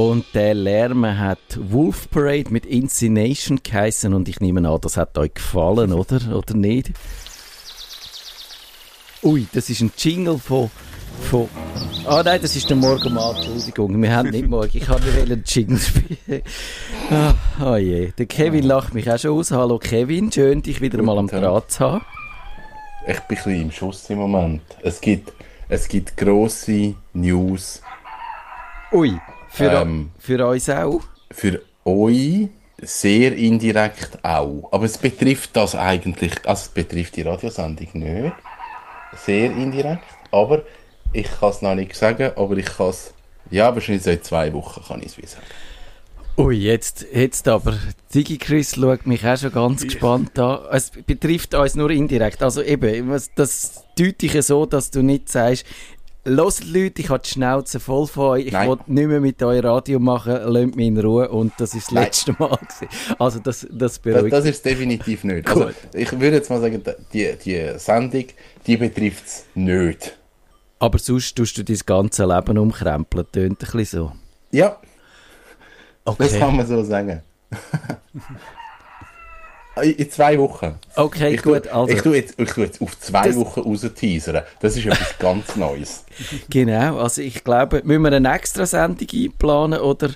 Und der Lärm hat Wolf Parade mit Incination geheißen und ich nehme an, das hat euch gefallen, oder? Oder nicht? Ui, das ist ein Jingle von, von Ah nein, das ist der Morgenmann, Entschuldigung. Wir haben nicht morgen. Ich habe nicht einen Jingle spielen. Ah, oh je. Der Kevin lacht mich auch schon aus. Hallo Kevin, schön dich wieder mal am Draht zu haben. Ich bin ein bisschen im Schuss im Moment. Es gibt, es gibt grosse News. Ui, für, ähm, für uns auch? Für euch sehr indirekt auch. Aber es betrifft das eigentlich, also es betrifft die Radiosendung nicht. Sehr indirekt. Aber ich kann es noch nicht sagen, aber ich kann es, ja, wahrscheinlich seit zwei Wochen kann ich es wie sagen. Ui, jetzt, jetzt aber, Digi Chris schaut mich auch schon ganz gespannt an. Es betrifft uns nur indirekt. Also eben, das deute ich so, dass du nicht sagst, Los Leute, ich habe die Schnauze voll von euch. Ich wollte nicht mehr mit euch Radio machen. Lasst mich in Ruhe. Und das ist das Nein. letzte Mal. Gewesen. Also, das, das beruhigt. Das, das ist definitiv nicht. Also, ich würde jetzt mal sagen, die, die Sendung, die betrifft es nicht. Aber sonst tust du dein ganze Leben umkrempeln. Tönt ein bisschen so. Ja. Okay. Das kann man so sagen. In zwei Wochen. Okay, ich gut. Tu, also. Ich tue jetzt, ich tue jetzt auf zwei das, Wochen raus teasern. Das ist etwas ganz Neues. Genau, also ich glaube, müssen wir eine extra Sendung einplanen oder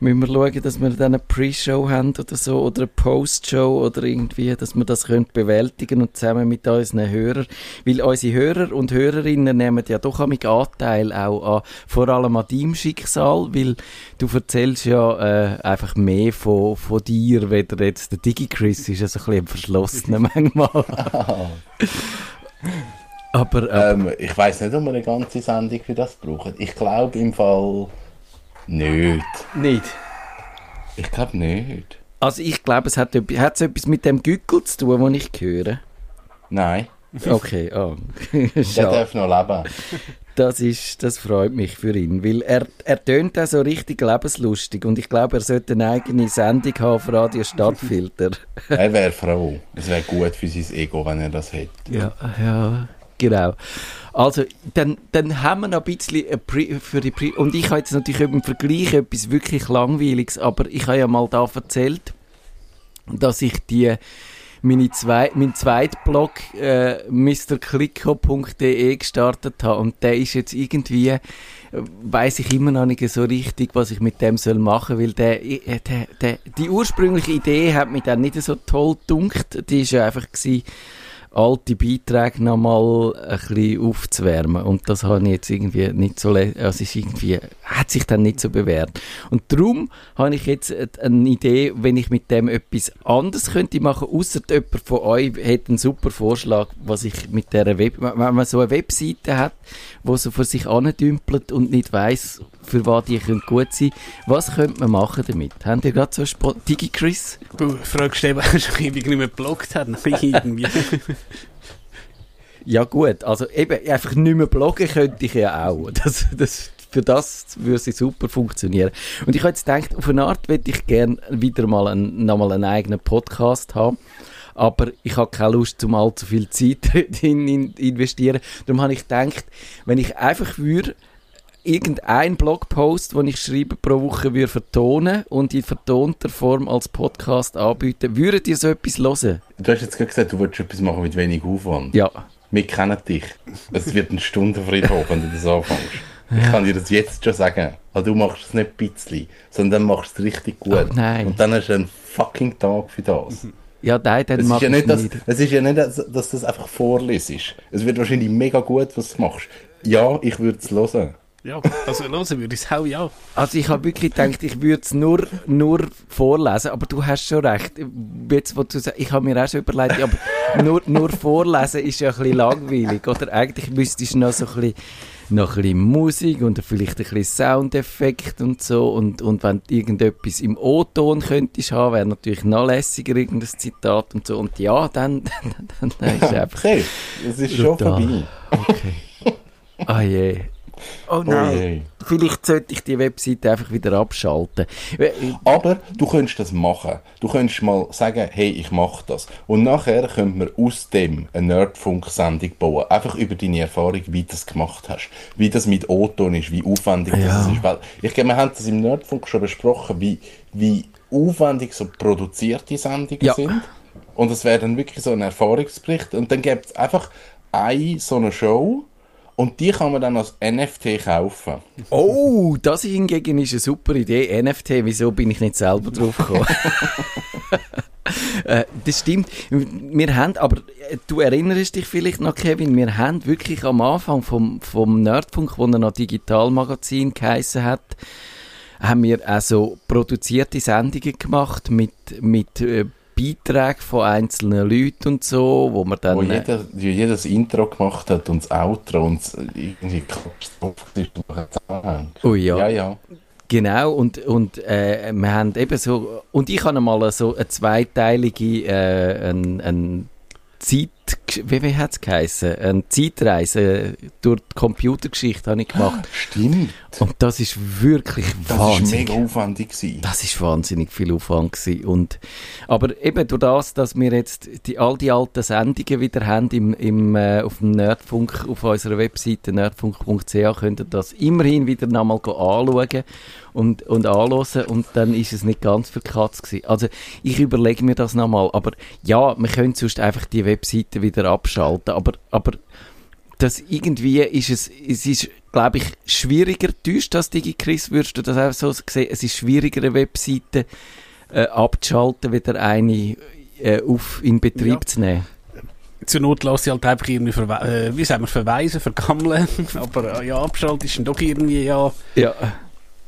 müssen wir schauen, dass wir dann eine Pre-Show haben oder so oder eine Post-Show oder irgendwie, dass wir das können bewältigen und zusammen mit unseren Hörern, weil unsere Hörer und Hörerinnen nehmen ja doch einen Anteil auch an, vor allem an deinem Schicksal, weil du erzählst ja äh, einfach mehr von, von dir, weder jetzt der Digi-Chris ist ja so ein bisschen verschlossener manchmal. Aber, äh, ähm, ich weiß nicht, ob wir eine ganze Sendung für das brauchen. Ich glaube im Fall nicht. Nicht? Ich glaube nicht. Also ich glaube, es hat, hat es etwas mit dem Gückel zu tun, den ich höre. Nein. Okay, oh. Der darf noch leben. Das, ist, das freut mich für ihn, weil er, er tönt auch so richtig lebenslustig und ich glaube, er sollte eine eigene Sendung haben auf Radio Stadtfilter. er wäre froh. Es wäre gut für sein Ego, wenn er das hätte. Ja, ja. Genau. Also, dann, dann haben wir noch ein bisschen für die Pre Und ich habe jetzt natürlich im Vergleich etwas wirklich Langweiliges, aber ich habe ja mal da erzählt, dass ich die meine zwei, mein zweiten Blog äh, mrklicko.de gestartet habe und der ist jetzt irgendwie äh, weiß ich immer noch nicht so richtig, was ich mit dem soll machen, weil der, äh, der, der, die ursprüngliche Idee hat mich dann nicht so toll dunkt. Die ist ja einfach gewesen, alte Beiträge nochmal ein bisschen aufzuwärmen. Und das habe ich jetzt irgendwie nicht so, also ist irgendwie, hat sich dann nicht so bewährt. Und darum habe ich jetzt eine Idee, wenn ich mit dem etwas anderes könnte machen, außer jemand von euch hätte einen super Vorschlag, was ich mit der Web, wenn man so eine Webseite hat, wo so für sich andümpelt und nicht weiß, für was die können gut sein Was könnte man machen damit? Habt ihr gerade so Spro Digi Chris? Du fragst eben, ob ich nicht mehr geblockt habe. irgendwie. ja gut, also eben einfach nicht mehr bloggen könnte ich ja auch. Das, das, für das würde es super funktionieren. Und ich habe jetzt gedacht, auf eine Art würde ich gerne wieder mal einen, nochmal einen eigenen Podcast haben aber ich habe keine Lust, um allzu viel Zeit in, in investieren. Darum habe ich gedacht, wenn ich einfach würde irgendein Blogpost, den ich schreibe pro Woche, würde vertonen und in vertonter Form als Podcast anbieten, würdet ihr so etwas hören? Du hast jetzt gerade gesagt, du wolltest etwas machen mit wenig Aufwand. Ja. Wir kennen dich. Es wird eine Stunde Friedhof, wenn du das anfängst. Ich kann dir das jetzt schon sagen. Also du machst es nicht ein bisschen, sondern dann machst du es richtig gut. Oh, nein. Und dann hast du einen fucking Tag für das. Ja, nein, dann mach es ja nicht, dass, Es ist ja nicht, dass, dass das einfach vorlesest. Es wird wahrscheinlich mega gut, was du machst. Ja, ich würde es hören. Ja, also hören würde ich es auch, ja. Also ich habe wirklich gedacht, ich würde es nur, nur vorlesen, aber du hast schon recht. Jetzt, wo du sagst, ich habe mir auch schon überlegt, aber nur, nur vorlesen ist ja ein bisschen langweilig, oder? Eigentlich müsstest du noch so ein bisschen noch ein bisschen Musik und vielleicht ein bisschen Soundeffekt und so. Und, und wenn du irgendetwas im O-Ton könntest haben, wäre natürlich noch lässiger, irgendein Zitat und so. Und ja, dann, dann, dann, dann ist es einfach. Okay, es ist schon vorbei. Okay. Ah je. Oh nein. vielleicht sollte ich die Webseite einfach wieder abschalten. Aber du könntest das machen. Du könntest mal sagen, hey, ich mache das. Und nachher könnte man aus dem eine Nerdfunk-Sendung bauen. Einfach über deine Erfahrung, wie du das gemacht hast. Wie das mit O-Ton ist, wie aufwendig Ja. das ist. Weil ich glaube, wir haben das im Nerdfunk schon besprochen, wie, wie aufwendig so produzierte Sendungen Ja. sind. Und es wäre dann wirklich so ein Erfahrungsbericht. Und dann gibt es einfach eine so eine Show und die kann man dann als NFT kaufen. Oh, das hingegen ist eine super Idee. NFT, wieso bin ich nicht selber drauf gekommen? Äh, das stimmt. Wir haben, aber äh, du erinnerst dich vielleicht noch, Kevin, wir haben wirklich am Anfang vom, vom Nerdfunk, wo er noch Digitalmagazin geheissen hat, haben wir also produzierte Sendungen gemacht mit, mit äh, Beiträgen von einzelnen Leuten und so, wo man dann... wo jeder, das Intro gemacht hat und das Outro und das irgendwie zusammenhängt. Oh ja. Ja, ja. Genau, und, und äh, wir haben eben so, und ich habe mal so eine zweiteilige, äh, ein, ein Zeit, wie, wie hat es geheißen? Eine Zeitreise durch die Computergeschichte habe ich gemacht. Stimmt. Und das ist wirklich Das war wahnsinnig. mega aufwendig. Gewesen. Das ist wahnsinnig viel Aufwand gewesen. Und, aber eben durch das, dass wir jetzt die, all die alten Sendungen wieder haben im, im, äh, auf dem Nerdfunk, auf unserer Webseite nerdfunk.ch, könnt ihr das immerhin wieder nochmal anschauen und, und anhören und dann ist es nicht ganz verkatzt gewesen. Also ich überlege mir das nochmal, aber ja, wir können sonst einfach die Webseite wieder abschalten, aber, aber das irgendwie ist es, es ist, glaube ich, schwieriger, täuscht das DigiChris, würdest du das auch so sehen? Es ist schwieriger, eine Webseite äh, abzuschalten, wieder eine äh, auf, in Betrieb Ja. zu nehmen. Zur Not lasse ich halt einfach irgendwie, verwe äh, wie sagen wir, verweisen, vergammeln. Aber äh, ja, abschalten ist dann doch irgendwie, ja, Ja.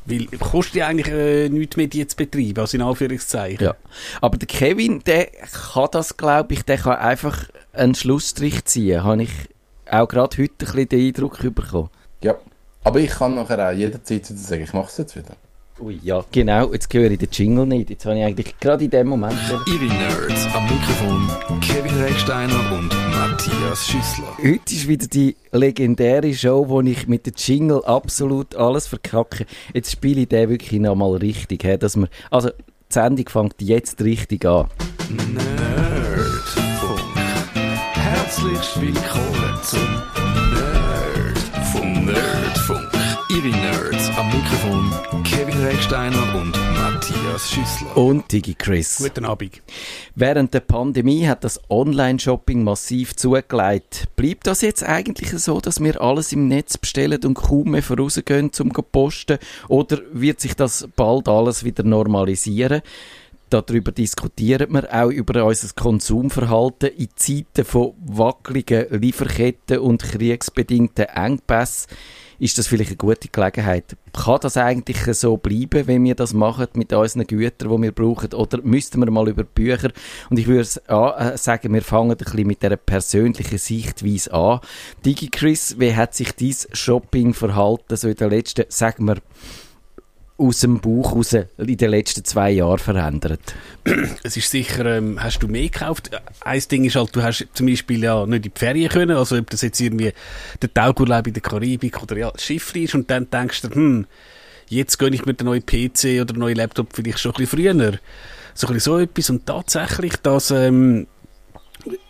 weil kostet ja eigentlich äh, nichts mehr, die zu betreiben, also in Anführungszeichen. ja. Aber der Kevin, der kann das, glaube ich, der kann einfach einen Schlussstrich ziehen, habe ich auch gerade heute ein bisschen den Eindruck bekommen. Ja. Aber ich kann nachher auch jederzeit wieder sagen, ich mache es jetzt wieder. Ui, ja, genau, jetzt höre ich den Jingle nicht. Jetzt habe ich eigentlich gerade in dem Moment... Ihre Nerds am Mikrofon Kevin Recksteiner und Matthias Schüssler. Heute ist wieder die legendäre Show, wo ich mit dem Jingle absolut alles verkacke. Jetzt spiele ich den wirklich nochmal richtig. Dass wir, also, die Sendung fängt jetzt richtig an. Nerdfunk. Herzlich willkommen zum Nerdfunk. Nerdfunk. Ihre Nerds am Mikrofon Kevin Recksteiner und Matthias Schüssler. Und Digi Chris. Guten Abend. Während der Pandemie hat das Online-Shopping massiv zugelegt. Bleibt das jetzt eigentlich so, dass wir alles im Netz bestellen und kaum mehr vorausgehen zum zu posten? Oder wird sich das bald alles wieder normalisieren? Darüber diskutieren wir auch über unser Konsumverhalten in Zeiten von wackeligen Lieferketten und kriegsbedingten Engpässen. Ist das vielleicht eine gute Gelegenheit? Kann das eigentlich so bleiben, wenn wir das machen mit unseren Gütern, die wir brauchen? Oder müssten wir mal über Bücher? Und ich würde äh, sagen, wir fangen ein bisschen mit dieser persönlichen Sichtweise an. Digi Chris, wie hat sich dein Shoppingverhalten so in den letzten, sagen wir, aus dem Bauch raus in den letzten zwei Jahren verändert? Es ist sicher, ähm, hast du mehr gekauft? Ein Ding ist halt, du hast zum Beispiel ja nicht in die Ferien können, also ob das jetzt irgendwie der Taugurlaub in der Karibik oder ja, Schiff ist und dann denkst du, hm, jetzt gönne ich mir den neuen PC oder den neuen Laptop vielleicht schon ein bisschen früher. So ein bisschen so etwas und tatsächlich, dass ähm,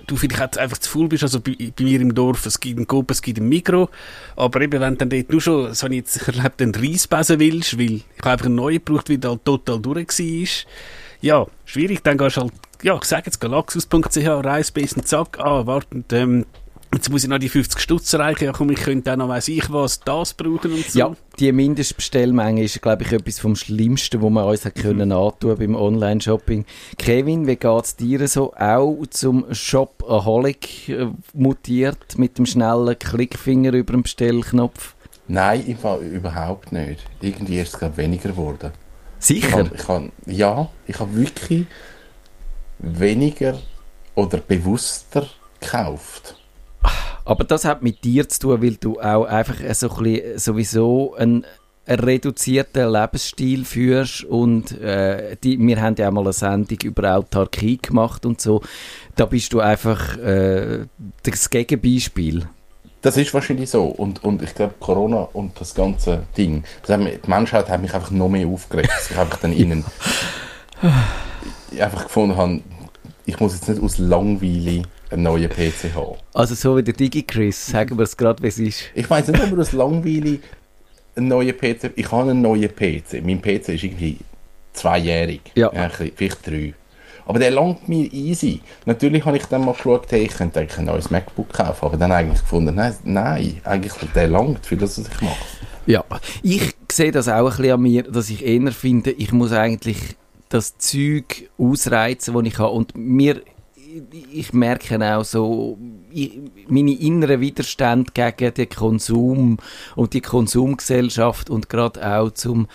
du vielleicht einfach zu faul bist, also bei, bei mir im Dorf, es gibt einen Coop, es gibt ein Mikro, aber eben, wenn dann dort nur schon, das habe ich jetzt erlebt, den Reisbesen willst, weil ich einfach einen neuen gebraucht, weil der total durch war, ja, schwierig, dann gehst du halt, ja, ich sage jetzt, galaxus.ch, Reisbesen, zack, ah, warte, und, ähm, jetzt muss ich noch die 50 Stutz erreichen, ja komm, ich könnte auch noch, weiss ich was, das brauchen und so. Ja, die Mindestbestellmenge ist, glaube ich, etwas vom Schlimmsten, was wir uns hat können antun beim Online-Shopping. Kevin, wie geht's dir so? Auch zum Shopaholic äh, mutiert mit dem schnellen Klickfinger über dem Bestellknopf? Nein, im Fall überhaupt nicht. Irgendwie ist es gerade weniger geworden. Ich Sicher? kann, ich kann, ja, ich habe wirklich weniger oder bewusster gekauft. Aber das hat mit dir zu tun, weil du auch einfach so ein bisschen sowieso einen reduzierten Lebensstil führst und äh, die, wir haben ja auch mal eine Sendung über Autarkie gemacht und so. Da bist du einfach äh, das Gegenbeispiel. Das ist wahrscheinlich so. Und, und ich glaube, Corona und das ganze Ding, das hat mich, die Menschheit hat mich einfach noch mehr aufgeregt, dass ich einfach dann ihnen einfach gefunden habe, ich muss jetzt nicht aus Langweile einen neuen PC haben. Also so wie der DigiChris, sagen wir es gerade, wie es ist. Ich weiß nicht, ob wir aus Langweile einen neuen PC, ich habe einen neuen PC. Mein PC ist irgendwie zweijährig, Ja. vielleicht drei. Aber der langt mir easy. Natürlich habe ich dann mal geschaut, hey, ich könnte eigentlich ein neues MacBook kaufen, aber dann eigentlich gefunden, nein, nein eigentlich der langt für das, was ich mache. Ja, ich sehe das auch ein bisschen an mir, dass ich eher finde, ich muss eigentlich das Zeug ausreizen, das ich habe. Und mir, ich merke auch so, ich, meine inneren Widerstände gegen den Konsum und die Konsumgesellschaft und gerade auch zum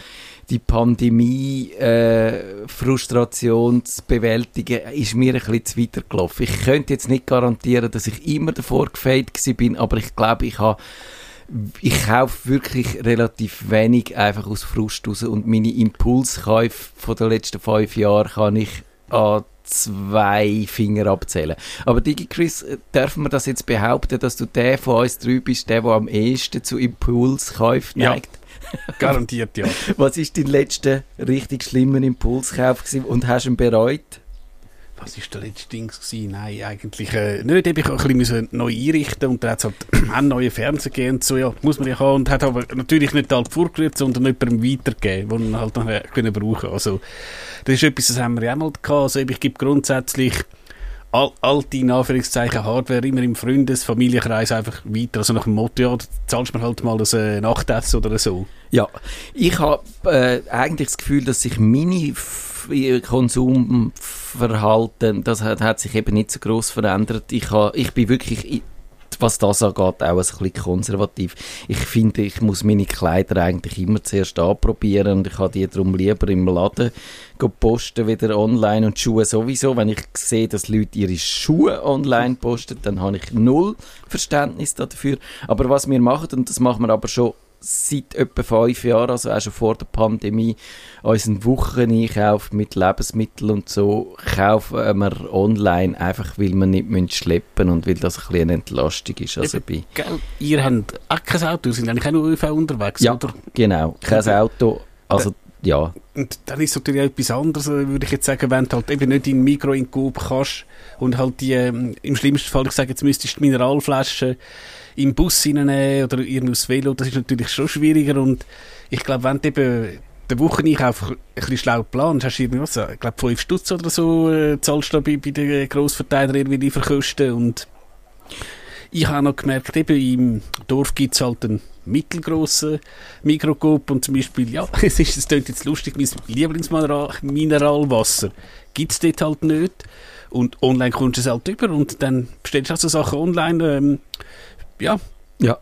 die Pandemie äh, zu bewältigen, ist mir ein bisschen zu weit gelaufen. Ich könnte jetzt nicht garantieren, dass ich immer davor gefeit bin, aber ich glaube, ich habe ich kaufe wirklich relativ wenig einfach aus Frust raus und meine Impulskäufe von den letzten fünf Jahren kann ich an zwei Finger abzählen. Aber DigiChris, äh, dürfen wir das jetzt behaupten, dass du der von uns drei bist, der, der am ehesten zu Impulskäufen Ja. neigt? Garantiert, ja. Was ist dein letzter richtig schlimmer Impulskauf gewesen und hast du ihn bereut? Was war der letzte Ding? Gewesen? Nein, eigentlich äh, nicht. Ich musste ein bisschen neu einrichten und dann hat es halt einen neuen Fernseher gegeben und so, ja, muss man ja haben. Und hat aber natürlich nicht halt vorgerührt, sondern jemandem weitergegeben, den er halt nachher können brauchen Also, das ist etwas, das haben wir ja auch mal gehabt. Also, ich gebe grundsätzlich all, alte, in Anführungszeichen, Hardware immer im Freundes-, Familienkreis einfach weiter. Also nach dem Motto, ja, da zahlst mir halt mal das äh, Nachtessen oder so. Ja, ich habe äh, eigentlich das Gefühl, dass sich meine Konsumverhalten, das hat, hat sich eben nicht so groß verändert. Ich, ha, ich bin wirklich, was das angeht, auch ein bisschen konservativ. Ich finde, ich muss meine Kleider eigentlich immer zuerst anprobieren und ich habe die darum lieber im Laden posten, wieder online und Schuhe sowieso. Wenn ich sehe, dass Leute ihre Schuhe online posten, dann habe ich null Verständnis dafür. Aber was wir machen, und das machen wir aber schon seit etwa fünf Jahren, also auch schon vor der Pandemie, unseren Wocheneinkauf mit Lebensmitteln und so kaufen wir online, einfach weil wir nicht müssen schleppen und weil das ein bisschen eine Entlastung ist. Also bei, Gell? Ihr habt auch kein Auto, ihr seid eigentlich auch nur ÖV unterwegs, ja, oder? genau. Kein Auto, also ja, Und dann ist es natürlich auch etwas anderes, äh, würde ich jetzt sagen, wenn du halt eben nicht in Mikro in Coop kannst und halt die, ähm, im schlimmsten Fall, ich sage, jetzt müsstest du die Mineralflaschen im Bus reinnehmen oder irgendwie aufs Velo, das ist natürlich schon schwieriger und ich glaube, wenn du eben den Wocheneinkauf ein bisschen schlau planst, hast du irgendwas, ich glaube, 5 Stutz oder so äh, zahlst du bei, bei den Grossverteilern irgendwie Lieferkosten und ich habe noch gemerkt, eben im Dorf gibt es halt einen mittelgroßen Mikrocoop und zum Beispiel, ja, es ist, es klingt jetzt lustig, mein Lieblingsmineralwasser gibt es dort halt nicht und online kommst du es halt über und dann bestellst du also Sachen online, ähm, ja, ja.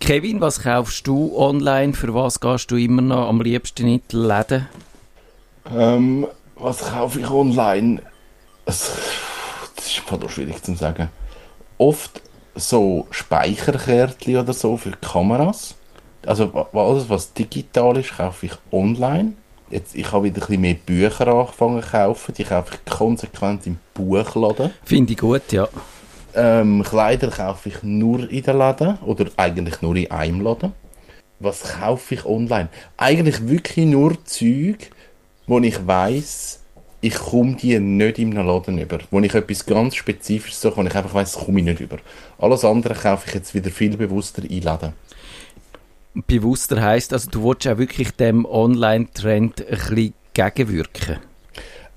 Kevin, was kaufst du online? Für was gehst du immer noch am liebsten in die Läden? Ähm, was kaufe ich online? Das ist voll schwierig zu sagen. Oft so Speicherkärtchen oder so für Kameras. Also alles, was digital ist, kaufe ich online. Jetzt, ich habe wieder ein bisschen mehr Bücher angefangen zu kaufen. Die kaufe ich konsequent im Buchladen. Finde ich gut, ja. Ähm, Kleider kaufe ich nur in den Läden oder eigentlich nur in einem Laden. Was kaufe ich online? Eigentlich wirklich nur Zeug, wo ich weiß, ich komme die nicht in einem Laden über. Wo ich etwas ganz Spezifisches suche, wo ich einfach weiß, das komme ich nicht über. Alles andere kaufe ich jetzt wieder viel bewusster in Läden. Bewusster heisst, also du willst auch wirklich dem Online-Trend ein bisschen gegenwirken.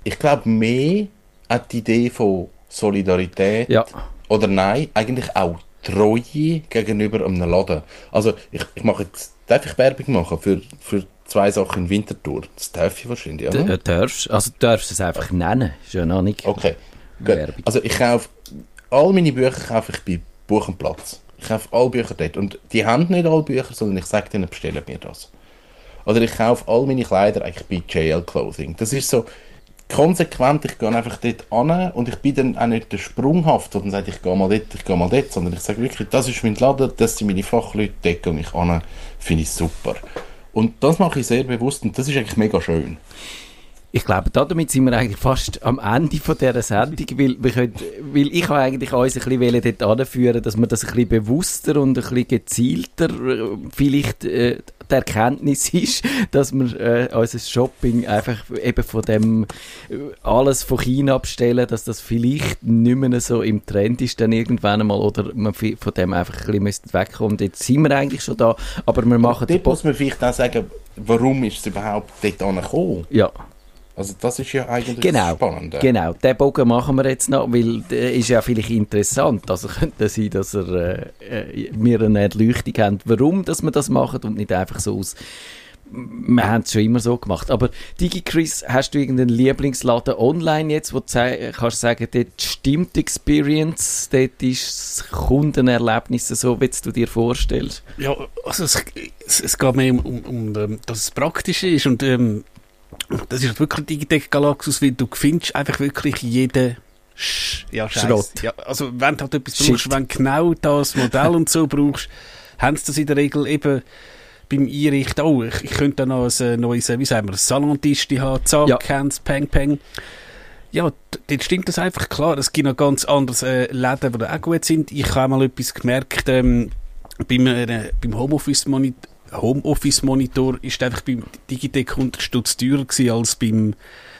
Ich glaube mehr an die Idee von Solidarität Ja. Oder nein, eigentlich auch Treue gegenüber einem Laden. Also ich, ich mache jetzt, darf ich Werbung machen für, für zwei Sachen in Winterthur? Das darf ich wahrscheinlich, oder? äh, darfst, also du darfst es einfach nennen, ist ja noch nicht. Okay, gut. Werbung. Also ich kaufe, all meine Bücher kaufe ich bei Buch und Platz. Ich kaufe alle Bücher dort. Und die haben nicht alle Bücher, sondern ich sage denen, bestellen mir das. Oder ich kaufe all meine Kleider eigentlich bei JL Clothing. Das ist so konsequent, ich gehe einfach dort an und ich bin dann auch nicht der sprunghaft, und sage, ich gehe mal dort, ich gehe mal dort, sondern ich sage wirklich, das ist mein Laden, das sind meine Fachleute, dort gehe ich an, finde ich super. Und das mache ich sehr bewusst und das ist eigentlich mega schön. Ich glaube, damit sind wir eigentlich fast am Ende von dieser Sendung, weil, wir können, weil ich eigentlich uns ein bisschen dort anführen, dass man das ein bisschen bewusster und ein bisschen gezielter äh, vielleicht äh, die Erkenntnis ist, dass wir äh, unser Shopping einfach eben von dem äh, alles von China abstellen, dass das vielleicht nicht mehr so im Trend ist dann irgendwann einmal oder man von dem einfach ein bisschen wegkommen. Jetzt sind wir eigentlich schon da, aber wir machen... Dort muss man vielleicht auch sagen, warum ist es überhaupt dort angekommen? Ja. Also das ist ja eigentlich genau, spannend. Genau, den Bogen machen wir jetzt noch, weil der ist ja vielleicht interessant. Also könnte sein, dass er, äh, äh, wir eine Erleuchtung haben, warum dass wir das machen und nicht einfach so aus wir haben es schon immer so gemacht. Aber DigiChris, hast du irgendeinen Lieblingsladen online jetzt, wo du kannst sagen, dort stimmt die Experience, dort ist das Kundenerlebnis so, wie du dir vorstellst? Ja, also es, es, es geht mehr um, um, um, dass es praktisch ist und ähm, das ist wirklich Digitec Galaxus, weil du findest einfach wirklich jeden Sch ja, Schrott. Ja, also wenn du halt etwas Shit. brauchst, wenn genau das Modell und so brauchst, haben sie das in der Regel eben beim Einrichten, oh, ich, ich könnte da noch ein äh, neues, äh, wie sagen wir, Salontisch haben, zack, ja. Hands, peng, peng. Ja, dort stimmt das einfach klar. Es gibt noch ganz andere äh, Läden, die auch gut sind. Ich habe mal etwas gemerkt, ähm, beim, äh, beim Homeoffice-Monitor, Homeoffice-Monitor ist einfach beim Digitec 100 Stutz teurer gewesen als beim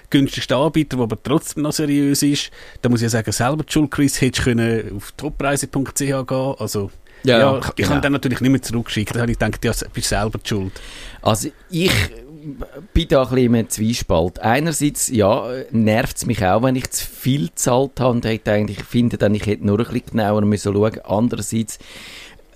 günstigsten Anbieter, der aber trotzdem noch seriös ist. Da muss ich ja sagen, selber die Schuld, Chris, hättest du auf toppreise.ch gehen Also, ja, ja ich, genau. habe dann natürlich nicht mehr zurückgeschickt. Da habe ich gedacht, ja, bist selber die schuld. Also, ich bin da ein bisschen im Zwiespalt. Einerseits, ja, nervt es mich auch, wenn ich zu viel gezahlt habe und hätte eigentlich, finde dann, ich hätte nur ein bisschen genauer müssen schauen. Andererseits,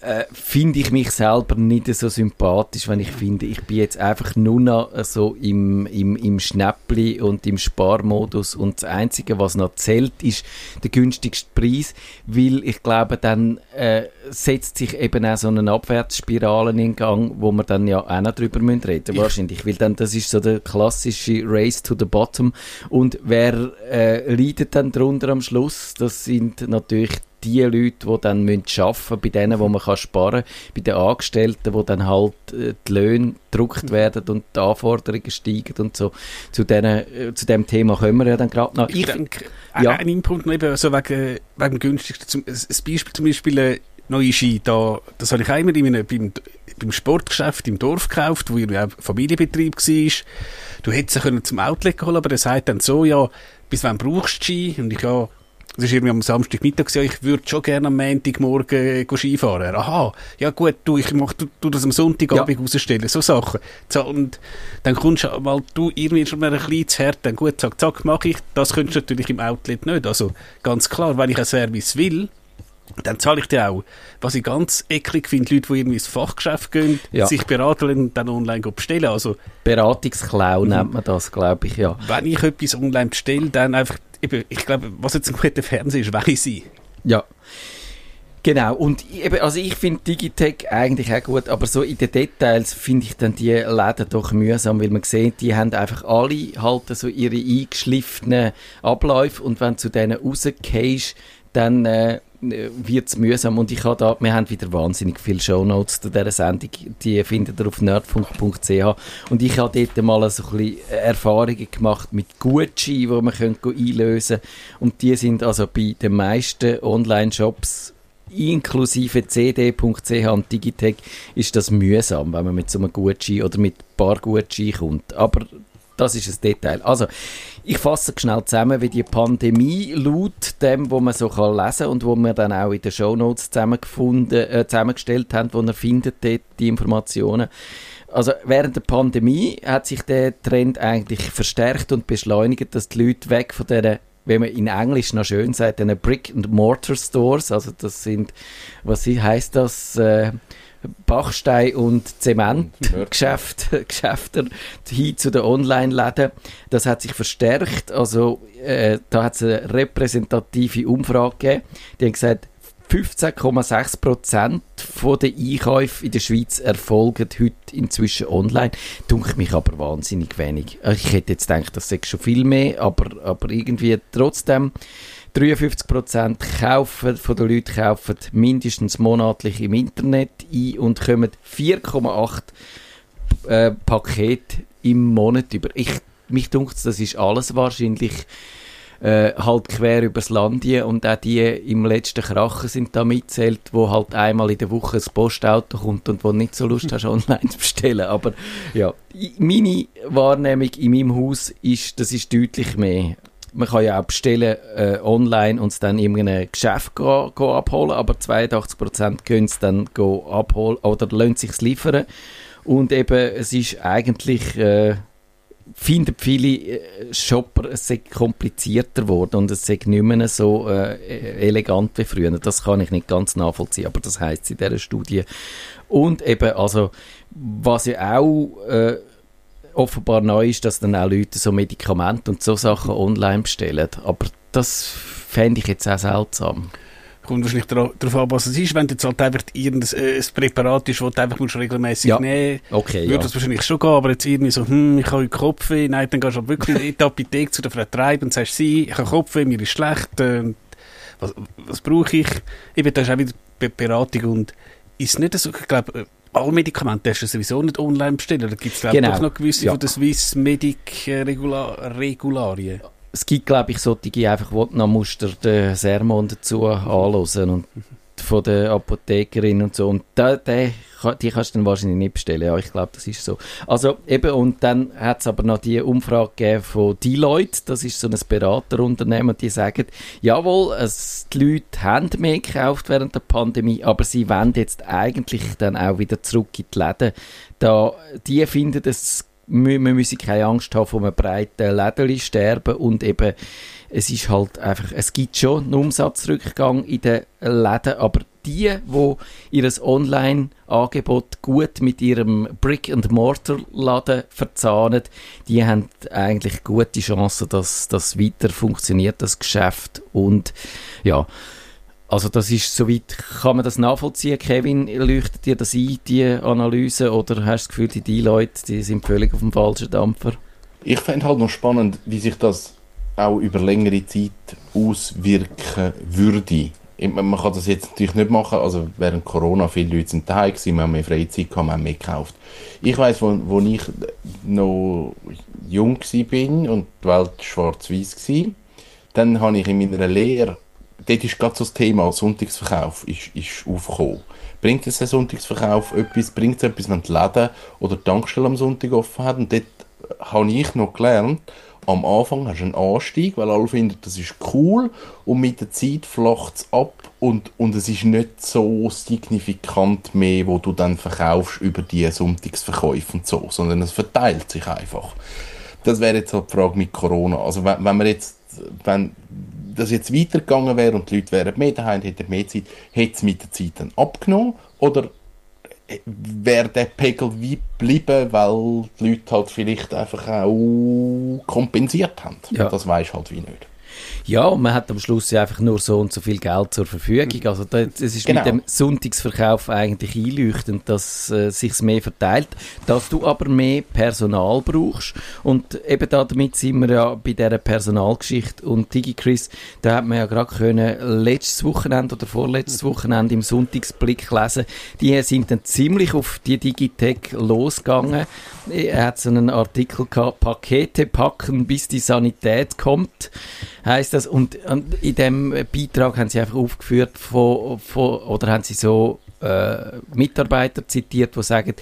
äh, finde ich mich selber nicht so sympathisch, wenn ich finde, ich bin jetzt einfach nur noch so im, im, im Schnäppli und im Sparmodus. Und das Einzige, was noch zählt, ist der günstigste Preis, weil ich glaube, dann äh, setzt sich eben auch so eine Abwärtsspirale in Gang, wo wir dann ja auch noch drüber reden müssen, wahrscheinlich, weil dann das ist so der klassische Race to the Bottom. Und wer äh, leidet dann drunter am Schluss, das sind natürlich die Leute, die dann müssen arbeiten bei denen, wo man kann sparen kann, bei den Angestellten, wo dann halt äh, die Löhne gedruckt werden und die Anforderungen steigen und so. Zu, denen, äh, zu dem Thema kommen wir ja dann gerade noch. Ich, ich denke, ja. ein Input eben so wegen, wegen günstigsten, zum, ein Beispiel zum Beispiel äh, neue Ski, da, das habe ich auch immer in einem, beim, beim Sportgeschäft im Dorf gekauft, wo ja Familienbetrieb war. Du hättest sie zum Outlet holen aber er sagt dann so, ja, bis wann brauchst du Ski? Und ich, ja, es ist irgendwie am Samstagmittag gesagt, ich würde schon gerne am Montagmorgen äh, Skifahren. Aha, ja gut, du, ich mach, du, du das am Sonntagabend ja. rausstellen, so Sachen. So, und dann kommst du, weil du irgendwie schon mal ein bisschen zu hart, dann gut, zack, zack, mache ich. Das könntest du natürlich im Outlet nicht. Also, ganz klar, wenn ich ein Service will, dann zahle ich dir auch. Was ich ganz eklig finde, Leute, die irgendwie ins Fachgeschäft gehen, ja. sich beraten und dann online bestellen. Also, Beratungsklau mhm. nennt man das, glaube ich, ja. Wenn ich etwas online bestelle, dann einfach eben, ich glaube, was jetzt ein guter Fernseher ist, weiß ich. Ja. Genau, und eben, also ich finde Digitech eigentlich auch gut, aber so in den Details finde ich dann die Läden doch mühsam, weil man sieht, die haben einfach alle halt so ihre eingeschliffenen Abläufe und wenn du zu denen rausgehst, dann äh, wird es mühsam und ich habe da, wir haben wieder wahnsinnig viele Shownotes zu dieser Sendung, die findet ihr auf nerdfunk.ch und ich habe dort mal so ein bisschen Erfahrungen gemacht mit Gucci, die man einlösen kann und die sind also bei den meisten Online-Shops inklusive cd.ch und Digitech ist das mühsam, wenn man mit so einem Gucci oder mit Bar Gucci kommt. Aber das ist ein Detail. Also, ich fasse schnell zusammen, wie die Pandemie laut dem, wo man so kann lesen und wo wir dann auch in den Shownotes zusammengefunden, äh, zusammengestellt haben, wo ihr findet dort die Informationen. Also während der Pandemie hat sich der Trend eigentlich verstärkt und beschleunigt, dass die Leute weg von der wenn man in Englisch noch schön sagt, eine Brick and Mortar Stores, also das sind, was heißt das? Äh, Bachstein- und Zementgeschäfte Geschäfte hin zu den Online-Läden. Das hat sich verstärkt. Also äh, da hat es eine repräsentative Umfrage gegeben. Die haben gesagt, 15,6 Prozent der Einkäufe in der Schweiz erfolgen heute inzwischen online. Dunkelt mich aber wahnsinnig wenig. Ich hätte jetzt gedacht, das sei schon viel mehr, aber, aber irgendwie trotzdem 53% kaufen, von den Leuten kaufen mindestens monatlich im Internet ein und kommen 4,8 äh, Pakete im Monat über. Ich mich dunkt das ist alles wahrscheinlich äh, halt quer übers Land hier und auch die im letzten Krachen sind da mitzählt, wo halt einmal in der Woche das Postauto kommt und wo nicht so Lust hast, online zu bestellen. Aber ja, meine Wahrnehmung in meinem Haus ist, das ist deutlich mehr. Man kann ja auch bestellen äh, online und es dann in einem Geschäft go, go abholen, aber 82% können es dann go abholen oder lassen sich liefern. Und eben, es ist eigentlich... Äh, finden viele äh, Shopper, es sei komplizierter geworden und es sei nicht mehr so äh, elegant wie früher. Das kann ich nicht ganz nachvollziehen, aber das heißt in dieser Studie. Und eben, also, was ja auch äh, offenbar neu ist, dass dann auch Leute so Medikamente und so Sachen online bestellen. Aber das fände ich jetzt auch seltsam. Kommt wahrscheinlich dara- darauf an, was es ist. Wenn jetzt halt einfach irgendein äh, ein Präparat ist, das du einfach musst regelmäßig Ja. nehmen Okay, würde ja. das wahrscheinlich schon gehen, aber jetzt irgendwie so, hm, ich habe Kopfweh, nein, dann gehst du halt wirklich in die Apotheke zu der Treib und sagst, sie, ich habe Kopfweh, mir ist schlecht, äh, was, was brauche ich? Eben, das ist auch wieder Be Beratung und ist nicht so, ich glaube, äh, alle Medikamente darfst du sowieso nicht online bestellen, da gibt es glaube ich Genau. noch gewisse Ja. von den Swiss Medic äh, Regula Regularien. es gibt, glaube ich, solche einfach, wo du noch musst den Sermon dazu anhören und von der Apothekerin und so. Und der, kann- die kannst du dann wahrscheinlich nicht bestellen. Ja, ich glaube, das ist so. Also eben, und dann hat es aber noch die Umfrage von Deloitte, das ist so ein Beraterunternehmen, die sagen, jawohl, es, die Leute haben mehr gekauft während der Pandemie, aber sie wollen jetzt eigentlich dann auch wieder zurück in die Läden. Da, die finden es mü- man müsse keine Angst haben vor einem breiten Lädeli sterben und eben es ist halt einfach, es gibt schon einen Umsatzrückgang in den Läden, aber die, wo ihr Online-Angebot gut mit ihrem Brick-and-Mortar-Laden verzahnen, die haben eigentlich gute Chancen, dass das weiter funktioniert, das Geschäft. Und ja, also das ist soweit, kann man das nachvollziehen, Kevin, leuchtet dir das ein, die Analyse, oder hast du das Gefühl, die, Leute, die sind völlig auf dem falschen Dampfer? Ich fände halt noch spannend, wie sich das auch über längere Zeit auswirken würde. Man kann das jetzt natürlich nicht machen, also während Corona viele Leute sind daheim gewesen, wir haben mehr Freizeit gehabt, wir haben mehr gekauft. Ich weiss, wo, wo ich noch jung bin und die Welt schwarz-weiß war, dann habe ich in meiner Lehre, dort ist gerade so das Thema Sonntagsverkauf ist, ist aufgekommen. Bringt es ein Sonntagsverkauf etwas, bringt es etwas, wenn die Läden oder die Tankstelle am Sonntag offen hat? Und dort habe ich noch gelernt, am Anfang hast du einen Anstieg, weil alle finden, das ist cool und mit der Zeit flacht es ab und, und es ist nicht so signifikant mehr, wo du dann verkaufst über die Sonntagsverkäufe und so, sondern es verteilt sich einfach. Das wäre jetzt halt die Frage mit Corona. Also wenn, wenn man jetzt, wenn das jetzt weitergegangen wäre und die Leute wären mehr daheim, hätten mehr Zeit, hätte es mit der Zeit dann abgenommen oder wäre der Pegel wie geblieben, weil die Leute halt vielleicht einfach auch kompensiert haben. Ja. Das weisst halt wie nicht. Ja, und man hat am Schluss ja einfach nur so und so viel Geld zur Verfügung. Also das, ist Genau. mit dem Sonntagsverkauf eigentlich einleuchtend, dass äh, sich's mehr verteilt, dass du aber mehr Personal brauchst. Und eben da, damit sind wir ja bei dieser Personalgeschichte und DigiChris, da hat man ja gerade können letztes Wochenende oder vorletztes Wochenende im Sonntagsblick lesen, die sind dann ziemlich auf die Digitech losgegangen. Er hat so einen Artikel gehabt, Pakete packen, bis die Sanität kommt, heißt das. Und, und in dem Beitrag haben sie einfach aufgeführt von, von oder haben sie so äh, Mitarbeiter zitiert, die sagen,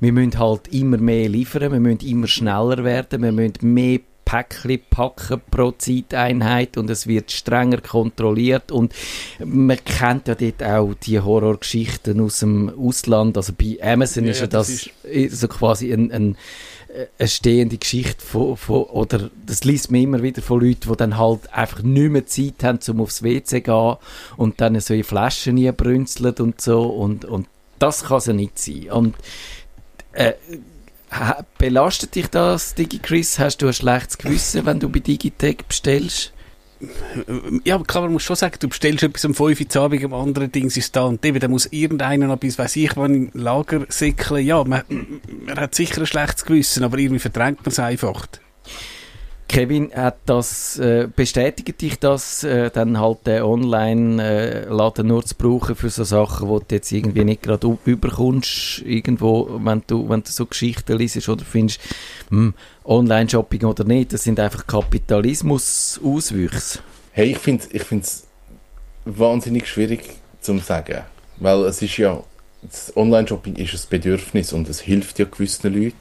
wir müssen halt immer mehr liefern, wir müssen immer schneller werden, wir müssen mehr Päckchen packen pro Zeiteinheit und es wird strenger kontrolliert und man kennt ja dort auch die Horrorgeschichten aus dem Ausland, also bei Amazon Ja, ist ja das das ist so quasi ein, ein eine stehende Geschichte von, von, oder das liest man immer wieder von Leuten, die dann halt einfach nicht mehr Zeit haben, um aufs WC zu gehen und dann so in Flaschen brünzeln und so und, und das kann es ja nicht sein. Und äh, belastet dich das, DigiChris? Hast du ein schlechtes Gewissen, wenn du bei Digitech bestellst? Ja, klar, man muss schon sagen, du bestellst etwas um 5 Uhr Abend, am anderen Ding ist da und eben, dann muss irgendeiner noch bis, weiss ich, wann im Lager säckeln. Ja, man, man hat sicher ein schlechtes Gewissen, aber irgendwie verdrängt man es einfach. Kevin, hat das, äh, bestätigt dich das, äh, dann halt den Online-Laden nur zu brauchen für so Sachen, wo du jetzt irgendwie nicht gerade überkommst, irgendwo, wenn du, wenn du so Geschichten liest oder findest, hm, Online-Shopping oder nicht, das sind einfach Kapitalismus-Auswüchse. Hey, ich finde es ich wahnsinnig schwierig zu sagen, weil es ist ja, Online-Shopping ist ein Bedürfnis und es hilft ja gewissen Leuten.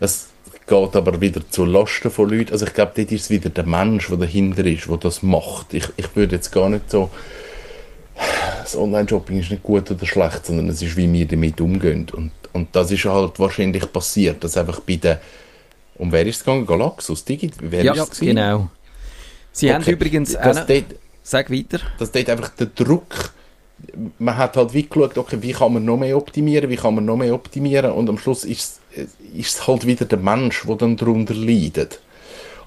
Es geht aber wieder zu Lasten von Leuten. Also ich glaube, dort ist es wieder der Mensch, der dahinter ist, der das macht. Ich, ich würde jetzt gar nicht so... Das Online-Shopping ist nicht gut oder schlecht, sondern es ist, wie wir damit umgehen. Und, und das ist halt wahrscheinlich passiert, dass einfach bei den... Um wer ist es gegangen? Galaxus? Digi? Wer Ja, ist es genau. Sie haben Okay. übrigens Dass auch... dort, Sag weiter. dass dort einfach der Druck, man hat halt wie geschaut, okay, wie kann man noch mehr optimieren, wie kann man noch mehr optimieren und am Schluss ist es, ist es halt wieder der Mensch, der dann darunter leidet.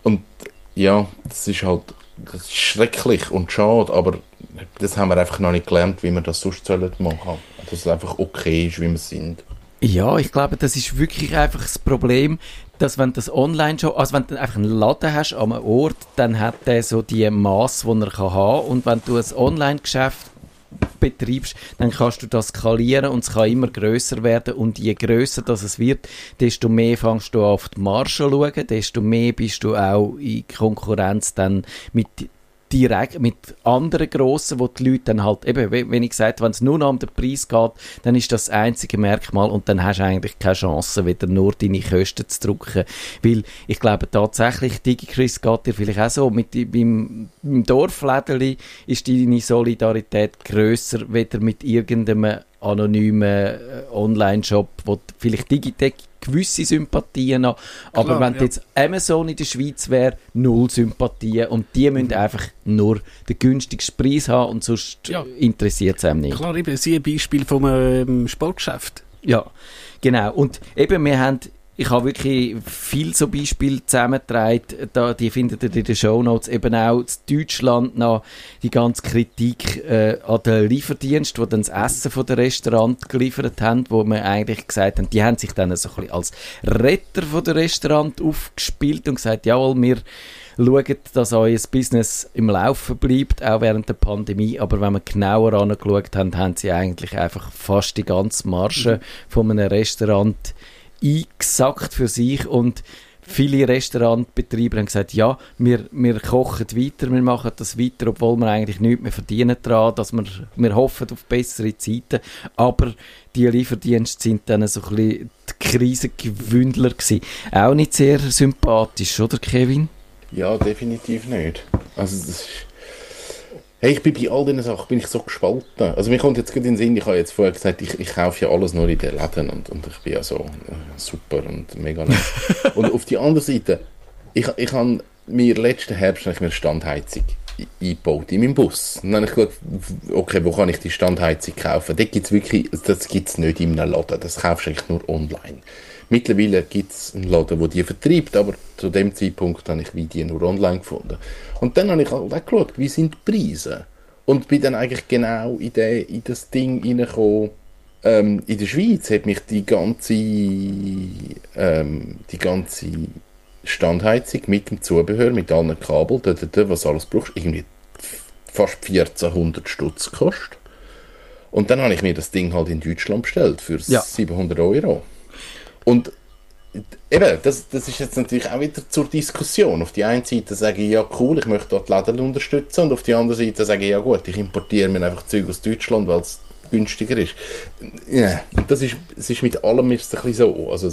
Und ja, das ist halt das ist schrecklich und schade, aber das haben wir einfach noch nicht gelernt, wie wir das sonst sollen machen. Dass es einfach okay ist, wie wir sind. Ja, ich glaube, das ist wirklich einfach das Problem, dass wenn das online schon, also wenn du einfach einen Laden hast an einem Ort, dann hat der so die Maß, die er kann haben und wenn du ein Online-Geschäft betreibst, dann kannst du das skalieren und es kann immer größer werden. Und je größer das es wird, desto mehr fängst du auf die Marge zu schauen, desto mehr bist du auch in Konkurrenz dann mit direkt mit anderen Grossen, wo die Leute dann halt, eben, wenn ich gesagt wenn es nur noch um den Preis geht, dann ist das einzige Merkmal und dann hast du eigentlich keine Chance, wieder nur deine Kosten zu drücken. Weil ich glaube tatsächlich, DigiChris geht dir vielleicht auch so, mit beim, beim Dorflädeli ist deine Solidarität grösser, weder mit irgendeinem anonymen äh, Online-Shop, wo vielleicht Digitec gewisse Sympathien hat, aber Klar, wenn ja. jetzt Amazon in der Schweiz wäre, null Sympathien und die Mhm. müssen einfach nur den günstigsten Preis haben und sonst Ja. interessiert es einem nicht. Klar, eben, sie ein Beispiel vom ähm, Sportgeschäft. Ja, genau. Und eben, wir haben, ich habe wirklich viel so Beispiele zusammengetragen, da, die findet ihr in den Shownotes, eben auch in Deutschland noch die ganze Kritik äh, an den Lieferdienst, wo dann das Essen von der Restaurant geliefert haben, wo wir eigentlich gesagt haben, die haben sich dann so ein bisschen als Retter von der Restaurant aufgespielt und gesagt, jawohl, wir schauen, dass euer Business im Laufen bleibt, auch während der Pandemie. Aber wenn wir genauer angeschaut haben, haben sie eigentlich einfach fast die ganze Marge von einem Restaurant eingesackt für sich und viele Restaurantbetreiber haben gesagt, ja, wir, wir kochen weiter, wir machen das weiter, obwohl wir eigentlich nichts mehr verdienen daran, dass wir, wir hoffen auf bessere Zeiten, aber die Lieferdienste sind dann so ein bisschen die Krisengewündler gewesen. Auch nicht sehr sympathisch, oder Kevin? Ja, definitiv nicht. Also das ist... Hey, ich bin bei all diesen Sachen bin ich so gespalten. Also mir kommt jetzt gerade in den Sinn, ich habe jetzt vorher gesagt, ich, ich kaufe ja alles nur in den Läden und, und ich bin ja so äh, super und mega nett. und auf die andere Seite, ich, ich habe mir letzten Herbst habe ich mir eine Standheizung i- eingebaut in meinem Bus. Und dann habe ich geschaut, okay, wo kann ich die Standheizung kaufen? Dort gibt's wirklich, das gibt es nicht in einem Laden, das kaufst du eigentlich nur online. Mittlerweile gibt es einen Laden, der die vertreibt, aber zu dem Zeitpunkt habe ich wie die nur online gefunden. Und dann habe ich halt auch geschaut, wie sind die Preise? Und bin dann eigentlich genau in, den, in das Ding reingekommen. Ähm, in der Schweiz hat mich die ganze, ähm, die ganze Standheizung mit dem Zubehör, mit allen Kabeln, da, da, da, was alles brauchst, irgendwie fast 1400 Stutz gekostet. Und dann habe ich mir das Ding halt in Deutschland bestellt für Ja. 700 Euro. Und eben, das, das ist jetzt natürlich auch wieder zur Diskussion. Auf die einen Seite sage ich, ja cool, ich möchte dort Läden unterstützen und auf die andere Seite sage ich, ja gut, ich importiere mir einfach Zeug aus Deutschland, weil es günstiger ist. Ja, und das ist, es ist mit allem ist ein bisschen so. Also,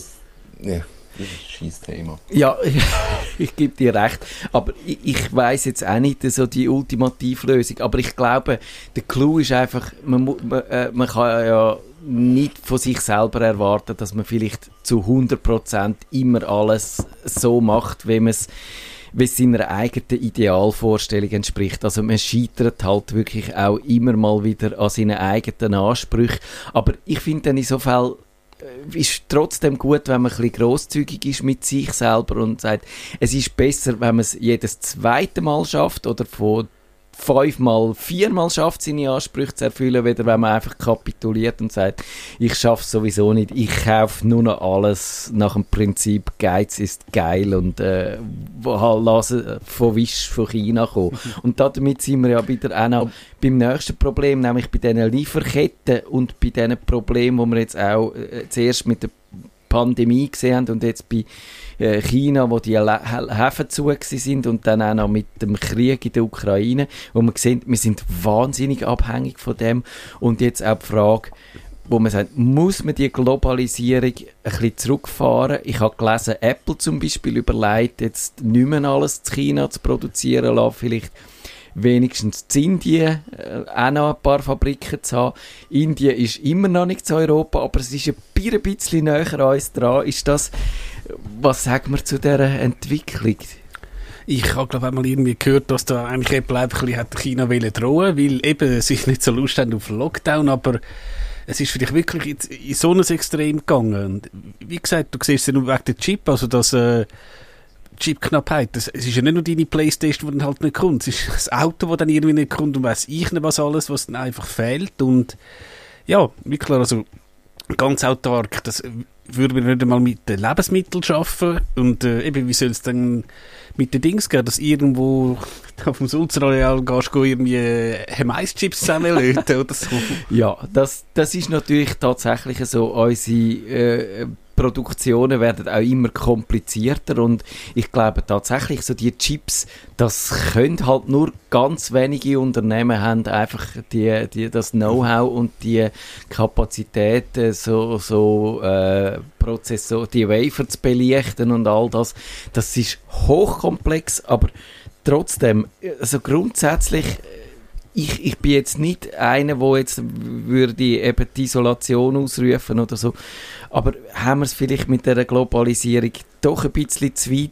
ja, das ist ein Thema. Ja, ich gebe dir recht. Aber ich, ich weiß jetzt auch nicht so die Ultimativlösung. Aber ich glaube, der Clou ist einfach, man, man, äh, man kann ja nicht von sich selber erwarten, dass man vielleicht zu 100% immer alles so macht, wie man es wie es seiner eigenen Idealvorstellung entspricht. Also man scheitert halt wirklich auch immer mal wieder an seinen eigenen Ansprüchen. Aber ich finde dann insofern äh, ist trotzdem gut, wenn man ein bisschen grosszügig ist mit sich selber und sagt, es ist besser, wenn man es jedes zweite Mal schafft oder von fünfmal, viermal schafft, seine Ansprüche zu erfüllen, weder wenn man einfach kapituliert und sagt, ich schaffe es sowieso nicht, ich kaufe nur noch alles nach dem Prinzip Geiz ist geil und äh, halt lassen von Wisch von China kommen. und damit sind wir ja wieder auch noch beim nächsten Problem, nämlich bei diesen Lieferketten und bei diesen Problemen, die wir jetzt auch äh, zuerst mit der Pandemie gesehen haben und jetzt bei äh, China, wo die Häfen zu sind und dann auch noch mit dem Krieg in der Ukraine, wo man sehen, wir sind wahnsinnig abhängig von dem und jetzt auch die Frage, wo man sagt, muss man die Globalisierung ein bisschen zurückfahren? Ich habe gelesen, Apple zum Beispiel überlegt, jetzt nicht mehr alles in China zu produzieren lassen, vielleicht wenigstens in Indien äh, auch noch ein paar Fabriken zu haben. Indien ist immer noch nicht zu Europa, aber es ist ein bisschen näher an uns dran. Ist das, was sagen wir zu dieser Entwicklung? Ich habe, glaube einmal irgendwie gehört, dass da eigentlich Apple einfach ein bisschen China wollen drohen, weil eben sich nicht so Lust haben auf Lockdown, aber es ist vielleicht wirklich in, so ein Extrem gegangen. Und wie gesagt, du siehst es ja nur wegen der Chip, also dass äh, Chipknappheit. Es ist ja nicht nur deine Playstation, die dann halt nicht kommt. Es ist das Auto, das dann irgendwie nicht kommt und weiss ich nicht was alles, was dann einfach fehlt. Und ja, wie klar, also ganz autark, das würde man nicht einmal mit den Lebensmitteln schaffen. Und äh, eben, wie soll es dann mit den Dings gehen, dass irgendwo auf dem Sulzerareal gehst du irgendwie äh, Mais-Chips zusammenlöten oder so? Ja, das, das ist natürlich tatsächlich so unsere äh, Produktionen werden auch immer komplizierter und ich glaube tatsächlich so die Chips, das können halt nur ganz wenige Unternehmen haben einfach die, die das Know-how und die Kapazität so so äh, Prozessor, die Wafer zu belichten und all das. Das ist hochkomplex, aber trotzdem, also grundsätzlich ich, ich bin jetzt nicht einer, wo jetzt würde eben die Isolation ausrufen oder so. Aber haben wir es vielleicht mit der Globalisierung doch ein bisschen zu weit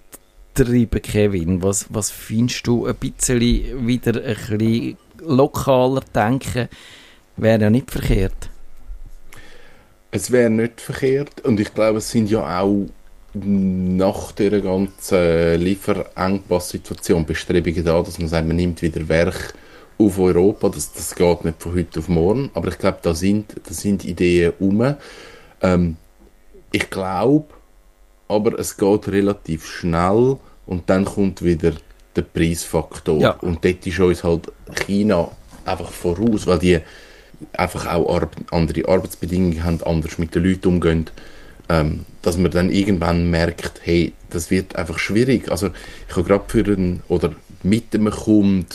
treiben, Kevin? Was, was findest du ein bisschen wieder ein bisschen lokaler denken? Wäre ja nicht verkehrt. Es wäre nicht verkehrt und ich glaube, es sind ja auch nach der ganzen Lieferengpass-Situation Bestrebungen da, dass man sagt, man nimmt wieder Werk auf Europa. Das, das geht nicht von heute auf morgen. Aber ich glaube, da sind, da sind Ideen um. Ähm, ich glaube, aber es geht relativ schnell und dann kommt wieder der Preisfaktor. Ja. Und dort ist uns halt China einfach voraus, weil die einfach auch andere Arbeitsbedingungen haben, anders mit den Leuten umgehen. Ähm, dass man dann irgendwann merkt, hey, das wird einfach schwierig. Also ich habe gerade für einen, oder mit einem Kunden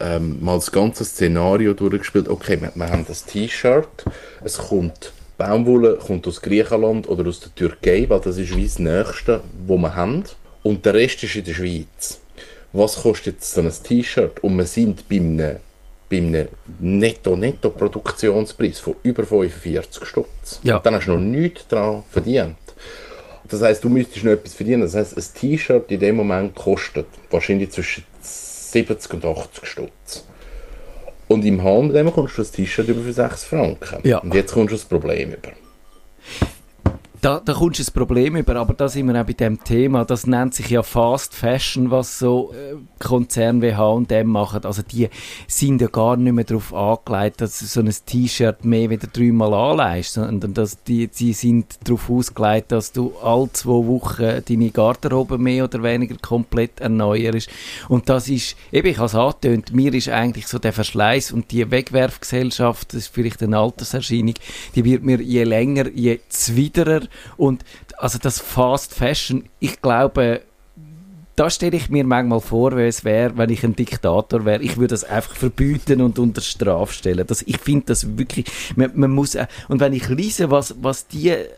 ähm, mal das ganze Szenario durchgespielt. Okay, wir, wir haben das T-Shirt, es kommt Baumwolle kommt aus Griechenland oder aus der Türkei, weil das ist wie das Nächste, wo wir haben. Und der Rest ist in der Schweiz. Was kostet jetzt so ein T-Shirt? Und wir sind bei einem, bei einem Netto-Netto-Produktionspreis von über 45 Stutz. Ja. Und dann hast du noch nichts daran verdient. Das heißt, du müsstest noch etwas verdienen. Das heißt, ein T-Shirt in dem Moment kostet wahrscheinlich zwischen 70 und 80 Stutz. Und im Handel kommst du das T-Shirt über für 6 Franken. Ja. Und jetzt kommst du das Problem über. Da, da kommst du das Problem über, aber da sind wir auch bei dem Thema. Das nennt sich ja Fast Fashion, was so äh, Konzerne wie H&M machen. Also die sind ja gar nicht mehr darauf angelegt, dass du so ein T-Shirt mehr wieder dreimal anleihst, sondern dass die, die sind darauf ausgelegt, dass du alle zwei Wochen deine Garderobe mehr oder weniger komplett erneuerst. Und das ist, eben, ich habe es angetönt, mir ist eigentlich so der Verschleiß und die Wegwerfgesellschaft, das ist vielleicht eine Alterserscheinung, die wird mir je länger, je zwiderer und also das Fast Fashion, ich glaube, da stelle ich mir manchmal vor, wie es wäre, wenn ich ein Diktator wäre. Ich würde das einfach verbieten und unter Strafe stellen. Das, ich finde das wirklich, man, man, muss, äh, und wenn ich lese, was, was die, äh,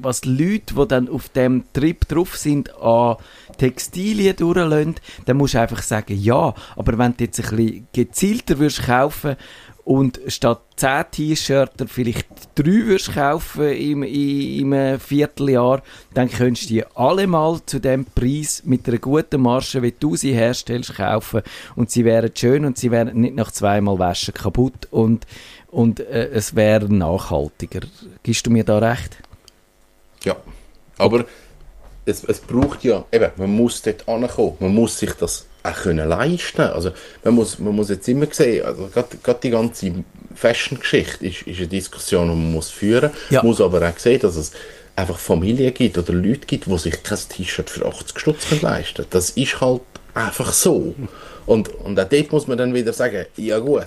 was Leute, die dann auf dem Trip drauf sind, an Textilien durchlassen, dann musst du einfach sagen, ja, aber wenn du jetzt ein bisschen gezielter würdest kaufen und statt 10 T-Shirts vielleicht 3 würdest kaufen im, im, im Vierteljahr, dann könntest du die alle mal zu dem Preis mit einer guten Marge, wie du sie herstellst, kaufen und sie wären schön und sie wären nicht nach zweimal Waschen kaputt und, und äh, es wäre nachhaltiger. Gibst du mir da recht? Ja, aber es, es braucht ja, eben, man muss dort ankommen, man muss sich das auch können leisten. Also man muss, man muss jetzt immer sehen, also gerade, gerade die ganze Fashion-Geschichte ist, ist eine Diskussion, die man muss führen muss, Ja. muss aber auch sehen, dass es einfach Familien gibt oder Leute gibt, die sich kein T-Shirt für 80 Stutz leisten können. Das ist halt einfach so. Und, und auch dort muss man dann wieder sagen, ja gut,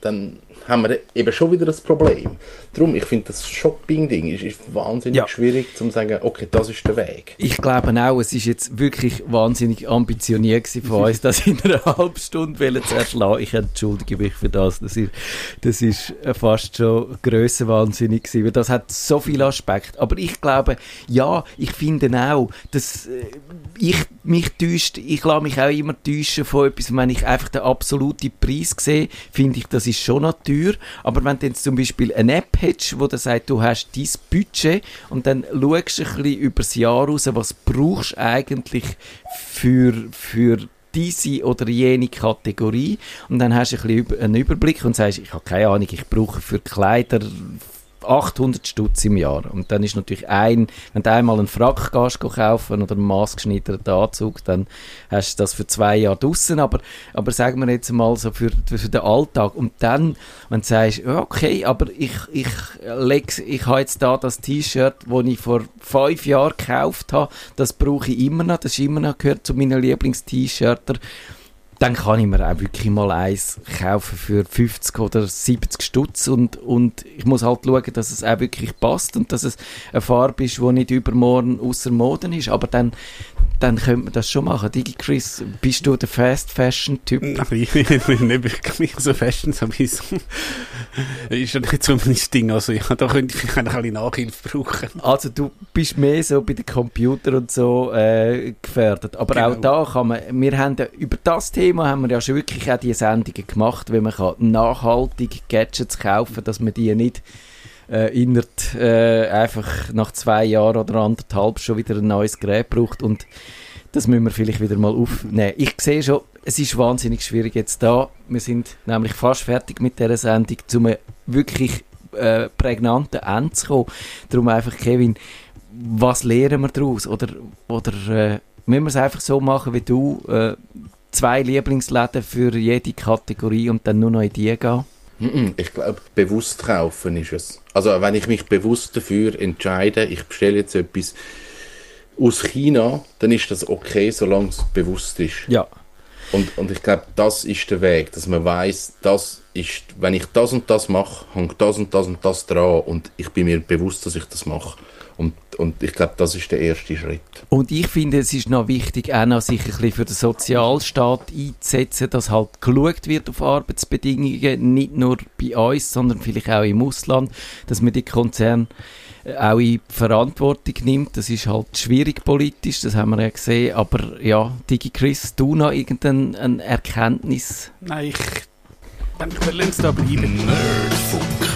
dann haben wir eben schon wieder das Problem. Darum, ich finde, das Shopping-Ding ist, ist wahnsinnig Ja. schwierig, zu sagen, okay, das ist der Weg. Ich glaube auch, es ist jetzt wirklich wahnsinnig ambitioniert gewesen von uns, das in einer halben Stunde zu erschlagen. Ich entschuldige mich für das. Das ist, das ist äh, fast schon grössenwahnsinnig gewesen, weil das hat so viele Aspekte. Aber ich glaube, ja, ich finde auch, dass äh, ich mich täuscht, ich lasse mich auch immer täuschen von etwas, wenn ich einfach den absoluten Preis sehe, finde ich, das ist schon noch teuer. Aber wenn du jetzt zum Beispiel eine App hättest, wo du sagt, du hast dein Budget und dann schaust du ein bisschen über das Jahr raus, was brauchst du eigentlich für, für diese oder jene Kategorie und dann hast du ein bisschen einen Überblick und sagst, ich habe keine Ahnung, ich brauche für Kleider 800 Stutz im Jahr. Und dann ist natürlich ein, wenn du einmal einen Frack go kaufen oder einen maßgeschnitterten Anzug, dann hast du das für zwei Jahre draussen. Aber, aber sagen wir jetzt mal so für, für den Alltag. Und dann, wenn du sagst, okay, aber ich, ich, leg, ich habe jetzt da das T-Shirt, das ich vor fünf Jahren gekauft habe, das brauche ich immer noch, das ist immer noch gehört zu meinen Lieblings-T-Shirter dann kann ich mir auch wirklich mal eins kaufen für 50 oder 70 Stutz und, und ich muss halt schauen, dass es auch wirklich passt und dass es eine Farbe ist, die nicht übermorgen außer Moden ist, aber dann, dann könnte man das schon machen. Digi Chris, bist du der Fast Fashion Typ? Aber ich bin nicht wirklich so fest, so wie so. ist ja nicht so mein Ding. Also, ja, da könnte ich vielleicht ein bisschen Nachhilfe brauchen. Also du bist mehr so bei den Computern und so äh, gefährdet. Aber Genau. auch da kann man, wir haben ja, über das Thema haben wir ja schon wirklich auch die Sendungen gemacht, wenn man kann nachhaltig Gadgets kaufen, dass man die nicht äh, innerhalb äh, einfach nach zwei Jahren oder anderthalb schon wieder ein neues Gerät braucht und das müssen wir vielleicht wieder mal aufnehmen. Ich sehe schon, es ist wahnsinnig schwierig jetzt da. Wir sind nämlich fast fertig mit dieser Sendung, um wirklich äh, prägnanten Ende zu kommen. Darum einfach, Kevin, was lernen wir daraus? Oder, oder äh, müssen wir es einfach so machen wie du? Äh, zwei Lieblingsläden für jede Kategorie und dann nur noch in die gehen? Ich glaube, bewusst kaufen ist es. Also wenn ich mich bewusst dafür entscheide, ich bestelle jetzt etwas aus China, dann ist das okay, solange es bewusst ist. Ja. Und, und ich glaube, das ist der Weg, dass man weiß, das ist, wenn ich das und das mache, hängt das und das und das dran und ich bin mir bewusst, dass ich das mache. Und, und ich glaube, das ist der erste Schritt. Und ich finde, es ist noch wichtig, auch noch sich ein bisschen für den Sozialstaat einzusetzen, dass halt geschaut wird auf Arbeitsbedingungen, nicht nur bei uns, sondern vielleicht auch im Ausland, dass man die Konzerne äh, auch in Verantwortung nimmt. Das ist halt schwierig politisch, das haben wir ja gesehen. Aber ja, Digi Chris, du noch irgendeine eine Erkenntnis? Nein, ich. Dann wir lassen es da bleiben. Nerdfunk.